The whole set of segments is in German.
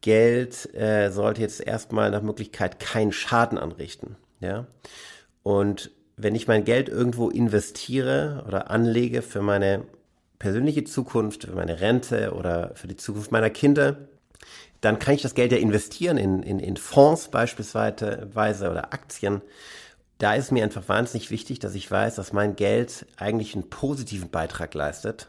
Geld äh, sollte jetzt erstmal nach Möglichkeit keinen Schaden anrichten. Ja. Und wenn ich mein Geld irgendwo investiere oder anlege für meine persönliche Zukunft, für meine Rente oder für die Zukunft meiner Kinder, dann kann ich das Geld ja investieren in, in, in Fonds beispielsweise oder Aktien. Da ist mir einfach wahnsinnig wichtig, dass ich weiß, dass mein Geld eigentlich einen positiven Beitrag leistet.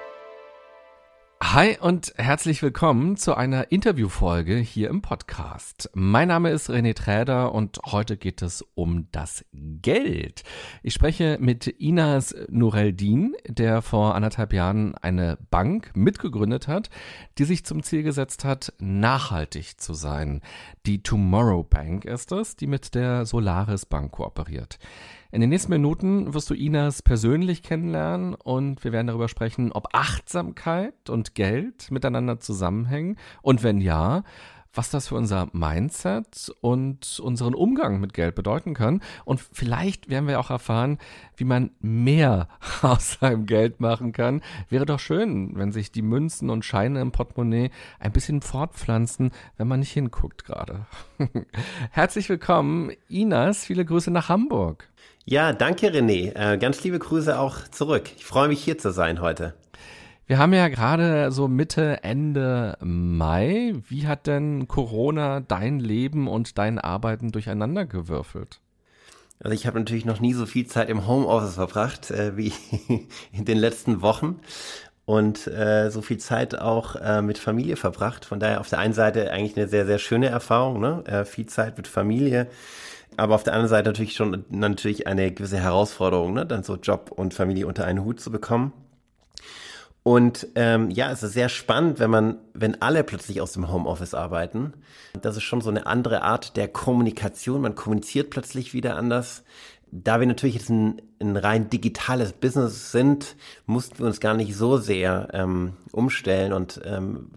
Hi und herzlich willkommen zu einer Interviewfolge hier im Podcast. Mein Name ist René Träder und heute geht es um das Geld. Ich spreche mit Inas Nureldin, der vor anderthalb Jahren eine Bank mitgegründet hat, die sich zum Ziel gesetzt hat, nachhaltig zu sein. Die Tomorrow Bank ist es, die mit der Solaris Bank kooperiert. In den nächsten Minuten wirst du Inas persönlich kennenlernen und wir werden darüber sprechen, ob Achtsamkeit und Geld miteinander zusammenhängen und wenn ja, was das für unser Mindset und unseren Umgang mit Geld bedeuten kann. Und vielleicht werden wir auch erfahren, wie man mehr aus seinem Geld machen kann. Wäre doch schön, wenn sich die Münzen und Scheine im Portemonnaie ein bisschen fortpflanzen, wenn man nicht hinguckt gerade. Herzlich willkommen, Inas. Viele Grüße nach Hamburg. Ja, danke René. Äh, ganz liebe Grüße auch zurück. Ich freue mich hier zu sein heute. Wir haben ja gerade so Mitte, Ende Mai. Wie hat denn Corona dein Leben und dein Arbeiten durcheinander gewürfelt? Also ich habe natürlich noch nie so viel Zeit im Homeoffice verbracht äh, wie in den letzten Wochen und äh, so viel Zeit auch äh, mit Familie verbracht. Von daher auf der einen Seite eigentlich eine sehr, sehr schöne Erfahrung, ne? Äh, viel Zeit mit Familie, aber auf der anderen Seite natürlich schon natürlich eine gewisse Herausforderung, ne? dann so Job und Familie unter einen Hut zu bekommen. Und ähm, ja, es ist sehr spannend, wenn man, wenn alle plötzlich aus dem Homeoffice arbeiten. Das ist schon so eine andere Art der Kommunikation. Man kommuniziert plötzlich wieder anders. Da wir natürlich jetzt ein, ein rein digitales Business sind, mussten wir uns gar nicht so sehr ähm, umstellen und ähm,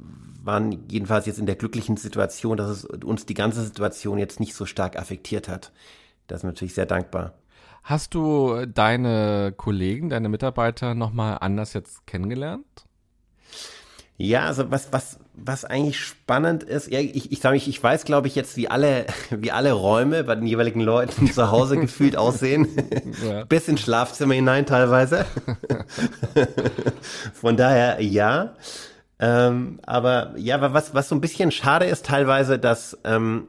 waren jedenfalls jetzt in der glücklichen Situation, dass es uns die ganze Situation jetzt nicht so stark affektiert hat. Das ist natürlich sehr dankbar. Hast du deine Kollegen, deine Mitarbeiter nochmal anders jetzt kennengelernt? Ja, also was, was, was eigentlich spannend ist, ja, ich, ich mich, ich weiß, glaube ich, jetzt, wie alle, wie alle Räume bei den jeweiligen Leuten zu Hause gefühlt aussehen. Ja. Bis ins Schlafzimmer hinein teilweise. Von daher ja. Ähm, aber ja, was, was so ein bisschen schade ist teilweise, dass ähm,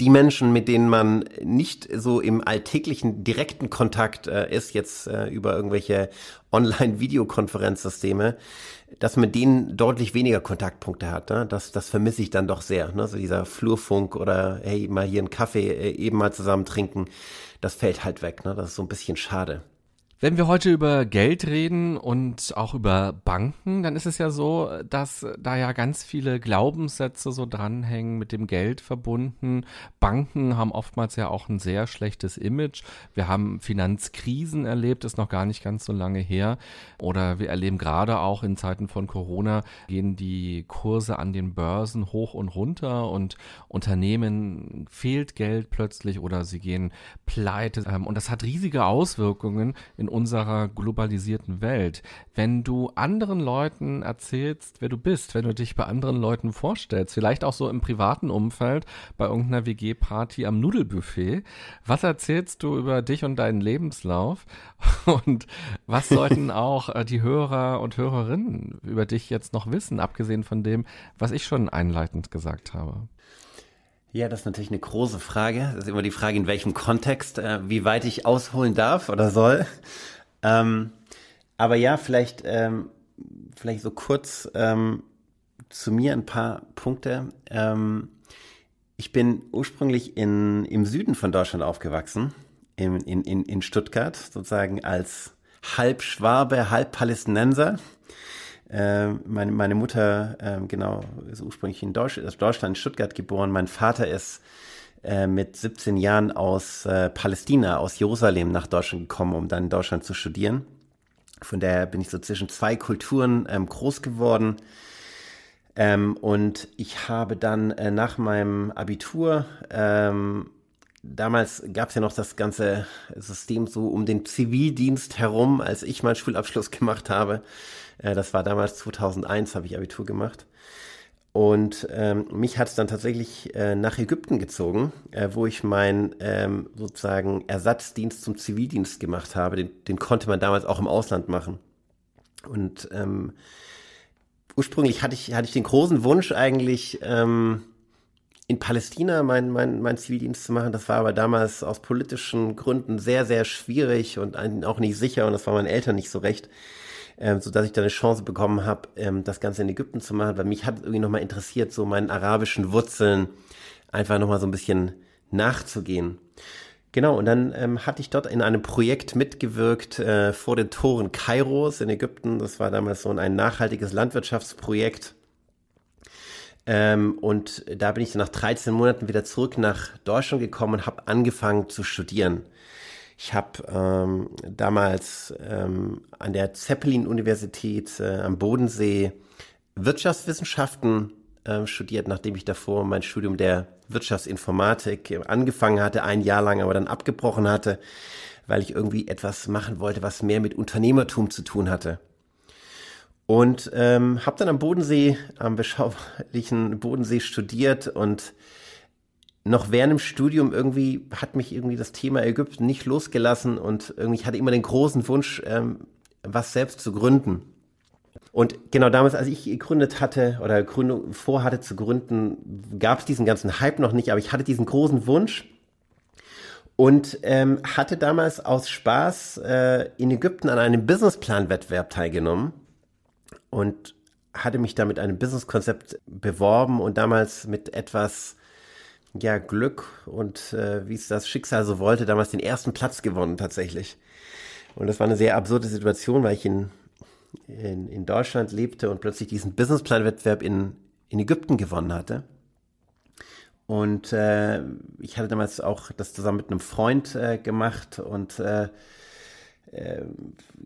die Menschen, mit denen man nicht so im alltäglichen direkten Kontakt äh, ist, jetzt äh, über irgendwelche Online-Videokonferenzsysteme, dass man denen deutlich weniger Kontaktpunkte hat. Ne? Das, das vermisse ich dann doch sehr. Ne? So dieser Flurfunk oder hey, mal hier einen Kaffee äh, eben mal zusammen trinken, das fällt halt weg. Ne? Das ist so ein bisschen schade. Wenn wir heute über Geld reden und auch über Banken, dann ist es ja so, dass da ja ganz viele Glaubenssätze so dranhängen mit dem Geld verbunden. Banken haben oftmals ja auch ein sehr schlechtes Image. Wir haben Finanzkrisen erlebt, ist noch gar nicht ganz so lange her. Oder wir erleben gerade auch in Zeiten von Corona gehen die Kurse an den Börsen hoch und runter und Unternehmen fehlt Geld plötzlich oder sie gehen pleite. Ähm, und das hat riesige Auswirkungen in unserer globalisierten Welt. Wenn du anderen Leuten erzählst, wer du bist, wenn du dich bei anderen Leuten vorstellst, vielleicht auch so im privaten Umfeld, bei irgendeiner WG-Party am Nudelbuffet, was erzählst du über dich und deinen Lebenslauf? Und was sollten auch äh, die Hörer und Hörerinnen über dich jetzt noch wissen, abgesehen von dem, was ich schon einleitend gesagt habe? Ja, das ist natürlich eine große Frage. Das ist immer die Frage, in welchem Kontext, äh, wie weit ich ausholen darf oder soll. Ähm, aber ja, vielleicht, ähm, vielleicht so kurz ähm, zu mir ein paar Punkte. Ähm, ich bin ursprünglich in, im Süden von Deutschland aufgewachsen, in, in, in Stuttgart, sozusagen als halb Schwabe, halb Palästinenser. Äh, meine, meine Mutter, äh, genau, ist ursprünglich in Deutsch, Deutschland, in Stuttgart geboren. Mein Vater ist äh, mit 17 Jahren aus äh, Palästina, aus Jerusalem nach Deutschland gekommen, um dann in Deutschland zu studieren. Von daher bin ich so zwischen zwei Kulturen ähm, groß geworden. Ähm, und ich habe dann äh, nach meinem Abitur, ähm, damals gab es ja noch das ganze System so um den Zivildienst herum, als ich meinen Schulabschluss gemacht habe. Äh, das war damals 2001, habe ich Abitur gemacht. Und ähm, mich hat es dann tatsächlich äh, nach Ägypten gezogen, äh, wo ich meinen ähm, sozusagen Ersatzdienst zum Zivildienst gemacht habe. Den, den konnte man damals auch im Ausland machen. Und ähm, ursprünglich hatte ich, hatte ich den großen Wunsch eigentlich, ähm, in Palästina meinen mein, mein Zivildienst zu machen. Das war aber damals aus politischen Gründen sehr, sehr schwierig und auch nicht sicher und das war meinen Eltern nicht so recht ähm, so dass ich da eine Chance bekommen habe, ähm, das Ganze in Ägypten zu machen, weil mich hat irgendwie nochmal interessiert, so meinen arabischen Wurzeln einfach nochmal so ein bisschen nachzugehen. Genau, und dann ähm, hatte ich dort in einem Projekt mitgewirkt äh, vor den Toren Kairos in Ägypten. Das war damals so ein nachhaltiges Landwirtschaftsprojekt. Ähm, und da bin ich dann nach 13 Monaten wieder zurück nach Deutschland gekommen und habe angefangen zu studieren. Ich habe ähm, damals ähm, an der Zeppelin-Universität äh, am Bodensee Wirtschaftswissenschaften äh, studiert, nachdem ich davor mein Studium der Wirtschaftsinformatik angefangen hatte, ein Jahr lang, aber dann abgebrochen hatte, weil ich irgendwie etwas machen wollte, was mehr mit Unternehmertum zu tun hatte. Und ähm, habe dann am Bodensee, am beschaulichen Bodensee studiert und noch während dem Studium irgendwie hat mich irgendwie das Thema Ägypten nicht losgelassen und irgendwie ich hatte immer den großen Wunsch, ähm, was selbst zu gründen. Und genau damals, als ich gegründet hatte oder Gründung vorhatte zu gründen, gab es diesen ganzen Hype noch nicht, aber ich hatte diesen großen Wunsch und ähm, hatte damals aus Spaß äh, in Ägypten an einem Businessplan-Wettbewerb teilgenommen und hatte mich da mit einem Businesskonzept beworben und damals mit etwas ja, Glück und äh, wie es das Schicksal so wollte, damals den ersten Platz gewonnen tatsächlich. Und das war eine sehr absurde Situation, weil ich in, in, in Deutschland lebte und plötzlich diesen Businessplan-Wettbewerb in, in Ägypten gewonnen hatte. Und äh, ich hatte damals auch das zusammen mit einem Freund äh, gemacht und äh, äh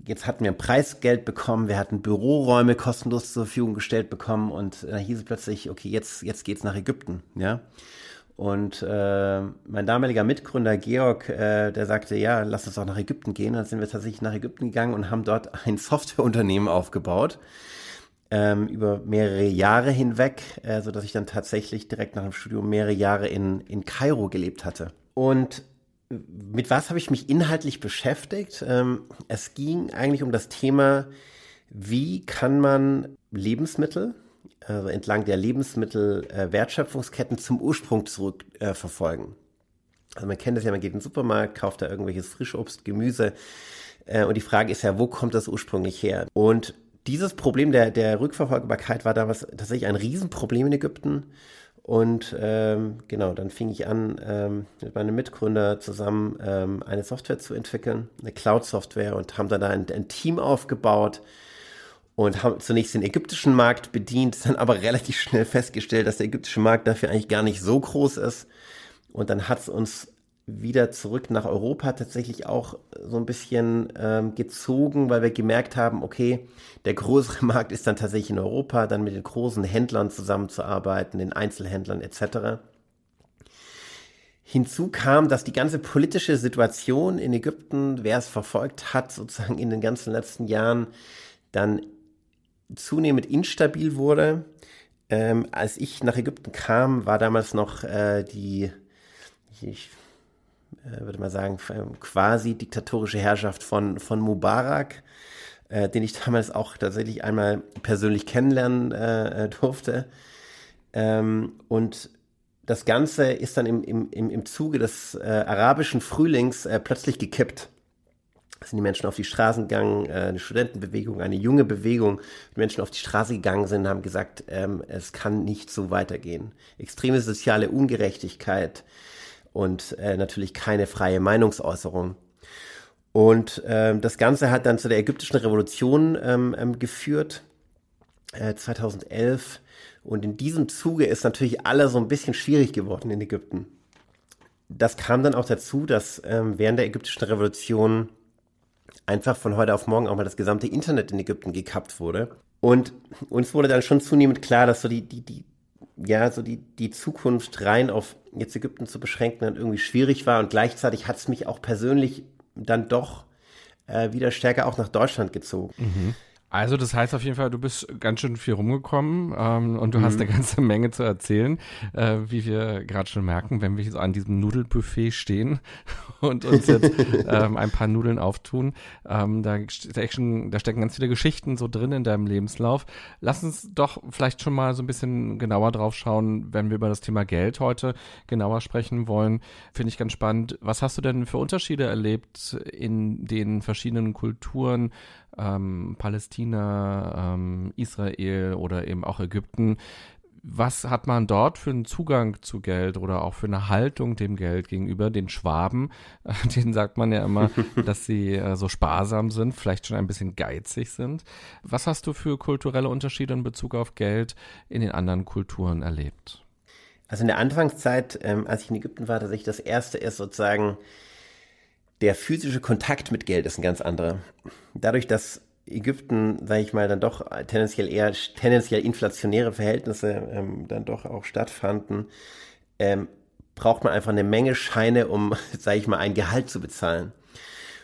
jetzt hatten wir ein Preisgeld bekommen, wir hatten Büroräume kostenlos zur Verfügung gestellt bekommen und da hieß es plötzlich, okay, jetzt, jetzt geht's nach Ägypten, ja. Und äh, mein damaliger Mitgründer Georg, äh, der sagte, ja, lass uns doch nach Ägypten gehen. Dann sind wir tatsächlich nach Ägypten gegangen und haben dort ein Softwareunternehmen aufgebaut ähm, über mehrere Jahre hinweg, äh, so ich dann tatsächlich direkt nach dem Studium mehrere Jahre in in Kairo gelebt hatte. Und mit was habe ich mich inhaltlich beschäftigt? Ähm, es ging eigentlich um das Thema, wie kann man Lebensmittel also entlang der Lebensmittelwertschöpfungsketten zum Ursprung zurückverfolgen. Äh, also man kennt das ja, man geht in den Supermarkt, kauft da irgendwelches Frischobst, Gemüse äh, und die Frage ist ja, wo kommt das ursprünglich her? Und dieses Problem der, der Rückverfolgbarkeit war damals tatsächlich ein Riesenproblem in Ägypten. Und ähm, genau, dann fing ich an, ähm, mit meinem Mitgründer zusammen ähm, eine Software zu entwickeln, eine Cloud-Software und haben dann da ein, ein Team aufgebaut, und haben zunächst den ägyptischen Markt bedient, dann aber relativ schnell festgestellt, dass der ägyptische Markt dafür eigentlich gar nicht so groß ist. Und dann hat es uns wieder zurück nach Europa tatsächlich auch so ein bisschen ähm, gezogen, weil wir gemerkt haben, okay, der größere Markt ist dann tatsächlich in Europa, dann mit den großen Händlern zusammenzuarbeiten, den Einzelhändlern etc. Hinzu kam, dass die ganze politische Situation in Ägypten, wer es verfolgt hat, sozusagen in den ganzen letzten Jahren, dann zunehmend instabil wurde. Ähm, als ich nach Ägypten kam, war damals noch äh, die, ich äh, würde mal sagen, quasi diktatorische Herrschaft von, von Mubarak, äh, den ich damals auch tatsächlich einmal persönlich kennenlernen äh, durfte. Ähm, und das Ganze ist dann im, im, im Zuge des äh, arabischen Frühlings äh, plötzlich gekippt sind die Menschen auf die Straßen gegangen, äh, eine Studentenbewegung, eine junge Bewegung, die Menschen auf die Straße gegangen sind, haben gesagt, ähm, es kann nicht so weitergehen. Extreme soziale Ungerechtigkeit und äh, natürlich keine freie Meinungsäußerung. Und ähm, das Ganze hat dann zu der ägyptischen Revolution ähm, ähm, geführt, äh, 2011. Und in diesem Zuge ist natürlich alles so ein bisschen schwierig geworden in Ägypten. das kam dann auch dazu, dass ähm, während der ägyptischen Revolution einfach von heute auf morgen auch mal das gesamte Internet in Ägypten gekappt wurde. Und uns wurde dann schon zunehmend klar, dass so die, die, die, ja, so die, die Zukunft rein auf jetzt Ägypten zu beschränken dann irgendwie schwierig war. Und gleichzeitig hat es mich auch persönlich dann doch äh, wieder stärker auch nach Deutschland gezogen. Mhm. Also das heißt auf jeden Fall, du bist ganz schön viel rumgekommen ähm, und du mhm. hast eine ganze Menge zu erzählen, äh, wie wir gerade schon merken, wenn wir so an diesem Nudelbuffet stehen und uns jetzt ähm, ein paar Nudeln auftun. Ähm, da, stecken, da stecken ganz viele Geschichten so drin in deinem Lebenslauf. Lass uns doch vielleicht schon mal so ein bisschen genauer drauf schauen, wenn wir über das Thema Geld heute genauer sprechen wollen. Finde ich ganz spannend. Was hast du denn für Unterschiede erlebt in den verschiedenen Kulturen? ähm, Palästina, ähm, Israel oder eben auch Ägypten. Was hat man dort für einen Zugang zu Geld oder auch für eine Haltung dem Geld gegenüber? Den Schwaben, äh, denen sagt man ja immer, dass sie äh, so sparsam sind, vielleicht schon ein bisschen geizig sind. Was hast du für kulturelle Unterschiede in Bezug auf Geld in den anderen Kulturen erlebt? Also in der Anfangszeit, ähm, als ich in Ägypten war, tatsächlich das erste ist sozusagen der physische Kontakt mit Geld ist ein ganz anderer. Dadurch, dass Ägypten, sage ich mal, dann doch tendenziell eher tendenziell inflationäre Verhältnisse ähm, dann doch auch stattfanden, ähm, braucht man einfach eine Menge Scheine, um, sage ich mal, ein Gehalt zu bezahlen.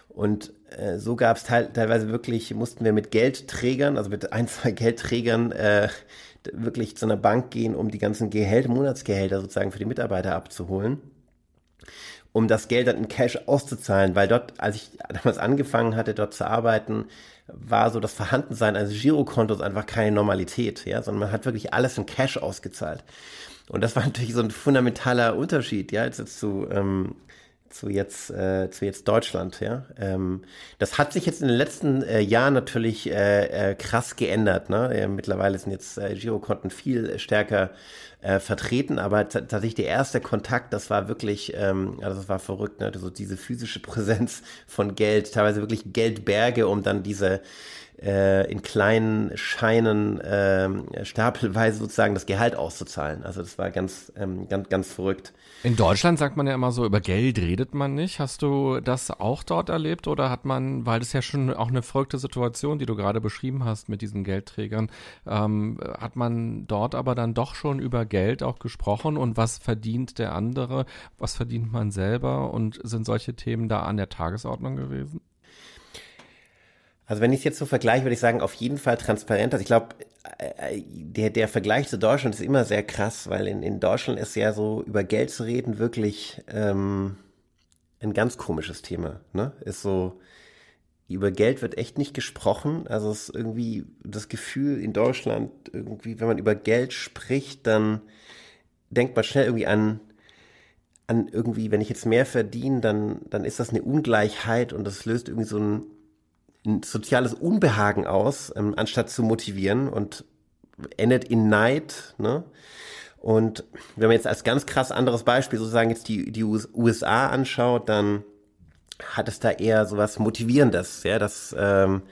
Und äh, so gab es teil teilweise wirklich, mussten wir mit Geldträgern, also mit ein, zwei Geldträgern äh, wirklich zu einer Bank gehen, um die ganzen Gehälter, Monatsgehälter sozusagen für die Mitarbeiter abzuholen um das Geld dann in Cash auszuzahlen, weil dort, als ich damals angefangen hatte, dort zu arbeiten, war so das Vorhandensein eines Girokontos einfach keine Normalität, ja, sondern man hat wirklich alles in Cash ausgezahlt. Und das war natürlich so ein fundamentaler Unterschied, ja, jetzt zu, ähm, zu jetzt äh, zu jetzt Deutschland, ja. Ähm, das hat sich jetzt in den letzten äh, Jahren natürlich äh, äh, krass geändert. Ne? Mittlerweile sind jetzt äh, Girokonten viel stärker äh, vertreten, aber tatsächlich der erste Kontakt, das war wirklich, ähm, also das war verrückt, ne? so diese physische Präsenz von Geld, teilweise wirklich Geldberge, um dann diese äh, in kleinen Scheinen äh, stapelweise sozusagen das Gehalt auszuzahlen. Also das war ganz, ähm, ganz, ganz verrückt. In Deutschland sagt man ja immer so, über Geld redet man nicht. Hast du das auch dort erlebt oder hat man, weil das ja schon auch eine verrückte Situation, die du gerade beschrieben hast mit diesen Geldträgern, ähm, hat man dort aber dann doch schon über Geld auch gesprochen und was verdient der andere, was verdient man selber und sind solche Themen da an der Tagesordnung gewesen? Also wenn ich es jetzt so vergleiche, würde ich sagen, auf jeden Fall transparent. Also ich glaube, der, der Vergleich zu Deutschland ist immer sehr krass, weil in, in Deutschland ist ja so über Geld zu reden wirklich ähm, ein ganz komisches Thema. Ne? Ist so, über Geld wird echt nicht gesprochen. Also es ist irgendwie das Gefühl in Deutschland, irgendwie, wenn man über Geld spricht, dann denkt man schnell irgendwie an, an irgendwie, wenn ich jetzt mehr verdiene, dann, dann ist das eine Ungleichheit und das löst irgendwie so ein ein soziales Unbehagen aus, ähm, anstatt zu motivieren und endet in Neid. Ne? Und wenn man jetzt als ganz krass anderes Beispiel sozusagen jetzt die, die USA anschaut, dann hat es da eher sowas Motivierendes, ja, dass ähm,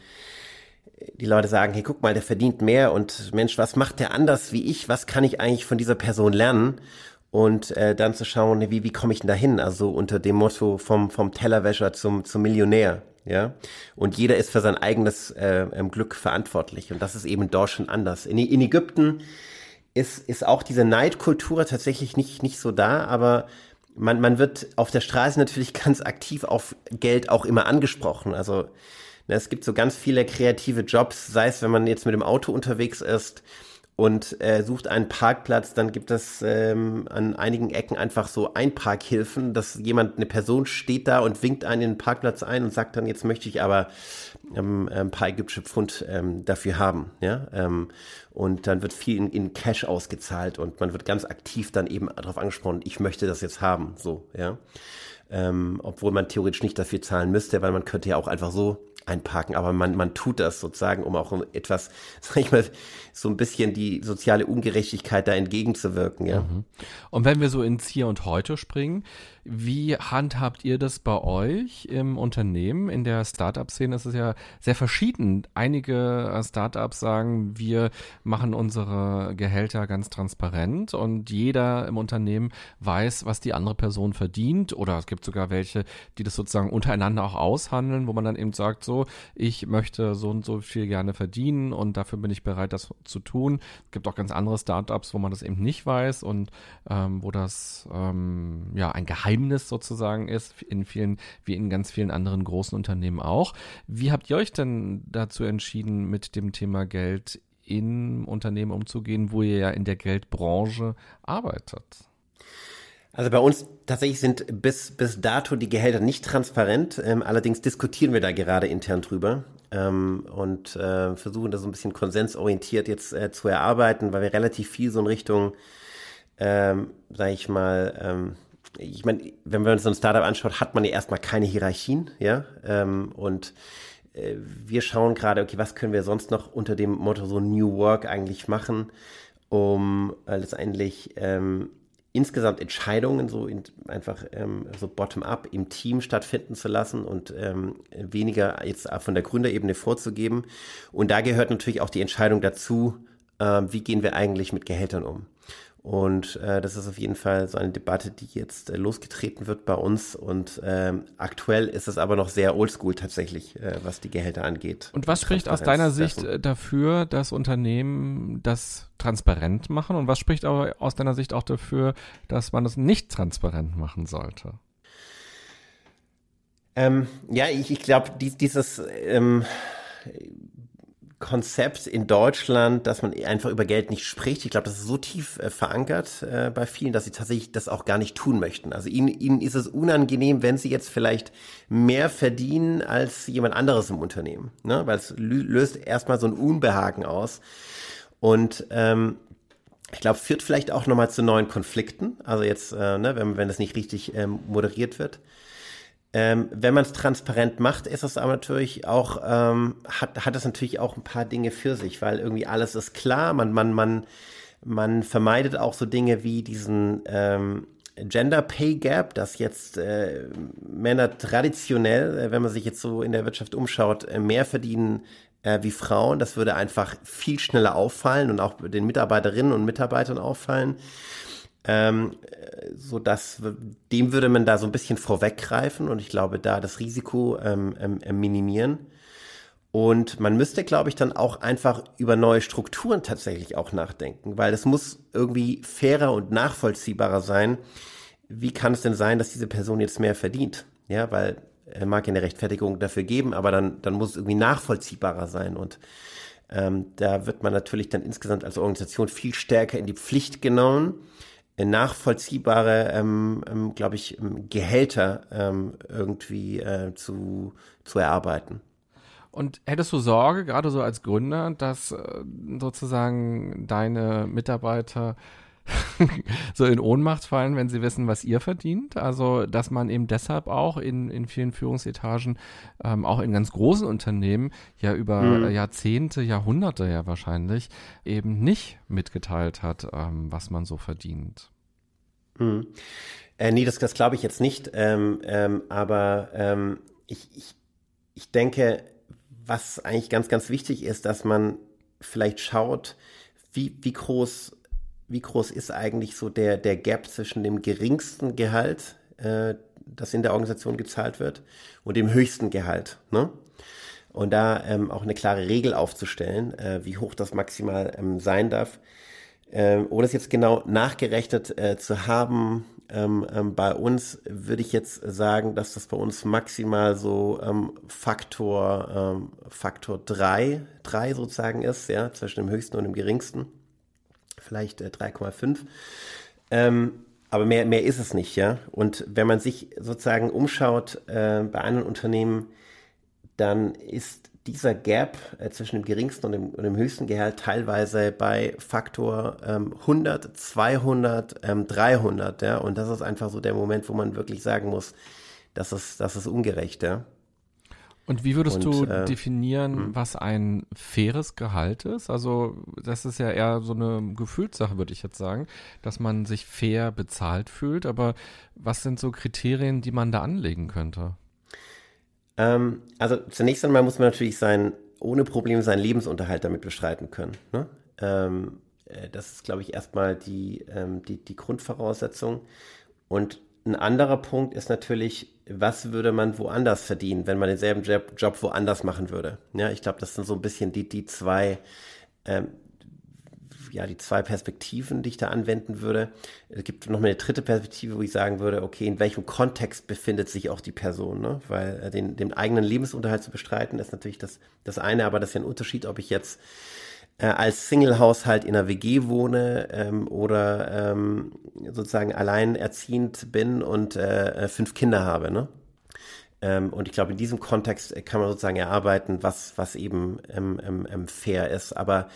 die Leute sagen, hey, guck mal, der verdient mehr und Mensch, was macht der anders wie ich? Was kann ich eigentlich von dieser Person lernen? Und äh, dann zu schauen, wie, wie komme ich denn dahin? Also unter dem Motto vom, vom Tellerwäscher zum, zum Millionär ja. Und jeder ist für sein eigenes äh, ähm, Glück verantwortlich. Und das ist eben in Deutschland anders. In, in Ägypten ist, ist auch diese Neidkultur tatsächlich nicht, nicht so da, aber man, man wird auf der Straße natürlich ganz aktiv auf Geld auch immer angesprochen. Also ne, es gibt so ganz viele kreative Jobs, sei es, wenn man jetzt mit dem Auto unterwegs ist, und äh, sucht einen Parkplatz, dann gibt es ähm, an einigen Ecken einfach so Einparkhilfen, dass jemand, eine Person steht da und winkt einen in den Parkplatz ein und sagt dann, jetzt möchte ich aber ähm, ein paar ägyptische Pfund ähm, dafür haben. Ja? Ähm, und dann wird viel in, in Cash ausgezahlt und man wird ganz aktiv dann eben darauf angesprochen, ich möchte das jetzt haben. So, ja. Ähm, obwohl man theoretisch nicht dafür zahlen müsste, weil man könnte ja auch einfach so einparken, aber man, man tut das sozusagen, um auch etwas, sag ich mal, so ein bisschen die soziale Ungerechtigkeit da entgegenzuwirken, ja. Mhm. Und wenn wir so ins Hier und Heute springen, Wie handhabt ihr das bei euch im Unternehmen? In der Startup-Szene ist es ja sehr verschieden. Einige äh, Startups sagen, wir machen unsere Gehälter ganz transparent und jeder im Unternehmen weiß, was die andere Person verdient. Oder es gibt sogar welche, die das sozusagen untereinander auch aushandeln, wo man dann eben sagt, so, ich möchte so und so viel gerne verdienen und dafür bin ich bereit, das zu tun. Es gibt auch ganz andere Startups, wo man das eben nicht weiß und ähm, wo das ähm, ja ein Geheimnis Geheimnis sozusagen ist, in vielen, wie in ganz vielen anderen großen Unternehmen auch. Wie habt ihr euch denn dazu entschieden, mit dem Thema Geld in Unternehmen umzugehen, wo ihr ja in der Geldbranche arbeitet? Also bei uns tatsächlich sind bis, bis dato die Gehälter nicht transparent. Ähm, allerdings diskutieren wir da gerade intern drüber ähm, und äh, versuchen das so ein bisschen konsensorientiert jetzt äh, zu erarbeiten, weil wir relativ viel so in Richtung, ähm, sage ich mal, ähm, ich meine, wenn man so ein Startup anschaut, hat man ja erstmal keine Hierarchien, ja, ähm, und äh, wir schauen gerade, okay, was können wir sonst noch unter dem Motto so New Work eigentlich machen, um äh, letztendlich ähm, insgesamt Entscheidungen so in, einfach ähm, so bottom-up im Team stattfinden zu lassen und ähm, weniger jetzt von der Gründerebene vorzugeben. Und da gehört natürlich auch die Entscheidung dazu, äh, wie gehen wir eigentlich mit Gehältern um. Und äh, das ist auf jeden Fall so eine Debatte, die jetzt äh, losgetreten wird bei uns. Und ähm, aktuell ist es aber noch sehr oldschool tatsächlich, äh, was die Gehälter angeht. Und was spricht aus deiner Sicht. Äh, dafür, dass Unternehmen das transparent machen? Und was spricht aber aus deiner Sicht auch dafür, dass man das nicht transparent machen sollte? Ähm, ja, ich, ich glaube, dies, dieses ähm, Konzept in Deutschland, dass man einfach über Geld nicht spricht. Ich glaube, das ist so tief äh, verankert äh, bei vielen, dass sie tatsächlich das auch gar nicht tun möchten. Also ihnen, ihnen ist es unangenehm, wenn sie jetzt vielleicht mehr verdienen als jemand anderes im Unternehmen, ne? weil es löst erstmal so ein Unbehagen aus. Und ähm, ich glaube, führt vielleicht auch nochmal zu neuen Konflikten. Also jetzt, äh, ne, wenn, wenn das nicht richtig ähm, moderiert wird. Ähm, wenn man es transparent macht, ist es aber natürlich auch, ähm, hat, hat es natürlich auch ein paar Dinge für sich, weil irgendwie alles ist klar, man, man, man, man vermeidet auch so Dinge wie diesen ähm, Gender Pay Gap, dass jetzt äh, Männer traditionell, äh, wenn man sich jetzt so in der Wirtschaft umschaut, äh, mehr verdienen äh, wie Frauen. Das würde einfach viel schneller auffallen und auch den Mitarbeiterinnen und Mitarbeitern auffallen ähm, so dass dem würde man da so ein bisschen vorweggreifen und ich glaube, da das Risiko ähm, ähm, minimieren. Und man müsste, glaube ich, dann auch einfach über neue Strukturen tatsächlich auch nachdenken, weil es muss irgendwie fairer und nachvollziehbarer sein. Wie kann es denn sein, dass diese Person jetzt mehr verdient? Ja, weil er mag ja eine Rechtfertigung dafür geben, aber dann, dann muss es irgendwie nachvollziehbarer sein. Und ähm, da wird man natürlich dann insgesamt als Organisation viel stärker in die Pflicht genommen nachvollziehbare, ähm, ähm, glaube ich, ähm, Gehälter ähm, irgendwie äh, zu, zu erarbeiten. Und hättest du Sorge, gerade so als Gründer, dass äh, sozusagen deine Mitarbeiter so in Ohnmacht fallen, wenn sie wissen, was ihr verdient. Also, dass man eben deshalb auch in, in vielen Führungsetagen, ähm, auch in ganz großen Unternehmen, ja über mhm. Jahrzehnte, Jahrhunderte ja wahrscheinlich, eben nicht mitgeteilt hat, ähm, was man so verdient. Mhm. Äh, nee, das, das glaube ich jetzt nicht. Ähm, ähm, aber ähm, ich, ich, ich denke, was eigentlich ganz, ganz wichtig ist, dass man vielleicht schaut, wie, wie groß wie groß ist eigentlich so der, der Gap zwischen dem geringsten Gehalt, äh, das in der Organisation gezahlt wird, und dem höchsten Gehalt. Ne? Und da ähm, auch eine klare Regel aufzustellen, äh, wie hoch das maximal ähm, sein darf. Ähm, ohne es jetzt genau nachgerechnet äh, zu haben, ähm, ähm, bei uns würde ich jetzt sagen, dass das bei uns maximal so ähm, Faktor, ähm, Faktor drei drei sozusagen ist, ja, zwischen dem höchsten und dem geringsten vielleicht äh, 3,5. Ähm, aber mehr, mehr ist es nicht, ja. Und wenn man sich sozusagen umschaut äh, bei anderen Unternehmen, dann ist dieser Gap äh, zwischen dem geringsten und dem, und dem, höchsten Gehalt teilweise bei Faktor ähm, 100, 200, ähm, 300, ja. Und das ist einfach so der Moment, wo man wirklich sagen muss, das ist, das ist ungerecht, ja. Und wie würdest und, du äh, definieren, mh. was ein faires Gehalt ist? Also das ist ja eher so eine Gefühlssache, würde ich jetzt sagen, dass man sich fair bezahlt fühlt. Aber was sind so Kriterien, die man da anlegen könnte? Ähm, also zunächst einmal muss man natürlich sein, ohne Probleme seinen Lebensunterhalt damit bestreiten können. Ne? Ähm, äh, das ist, glaube ich, erstmal die, ähm, die, die Grundvoraussetzung. Und ein anderer Punkt ist natürlich, was würde man woanders verdienen, wenn man denselben Job, woanders machen würde? Ja, ich glaube, das sind so ein bisschen die, die zwei, ähm, ja, die zwei Perspektiven, die ich da anwenden würde. Es gibt noch eine dritte Perspektive, wo ich sagen würde, okay, in welchem Kontext befindet sich auch die Person? Ne? Weil äh, den, den eigenen Lebensunterhalt zu bestreiten, ist natürlich das, das eine, aber das ist ja ein Unterschied, ob ich jetzt äh, als Single-Haushalt in einer WG wohne ähm, oder ähm, sozusagen alleinerziehend bin und äh, fünf Kinder habe. Ne? Ähm, und ich glaube, in diesem Kontext kann man sozusagen erarbeiten, was, was eben ähm, ähm, ähm fair ist. Aber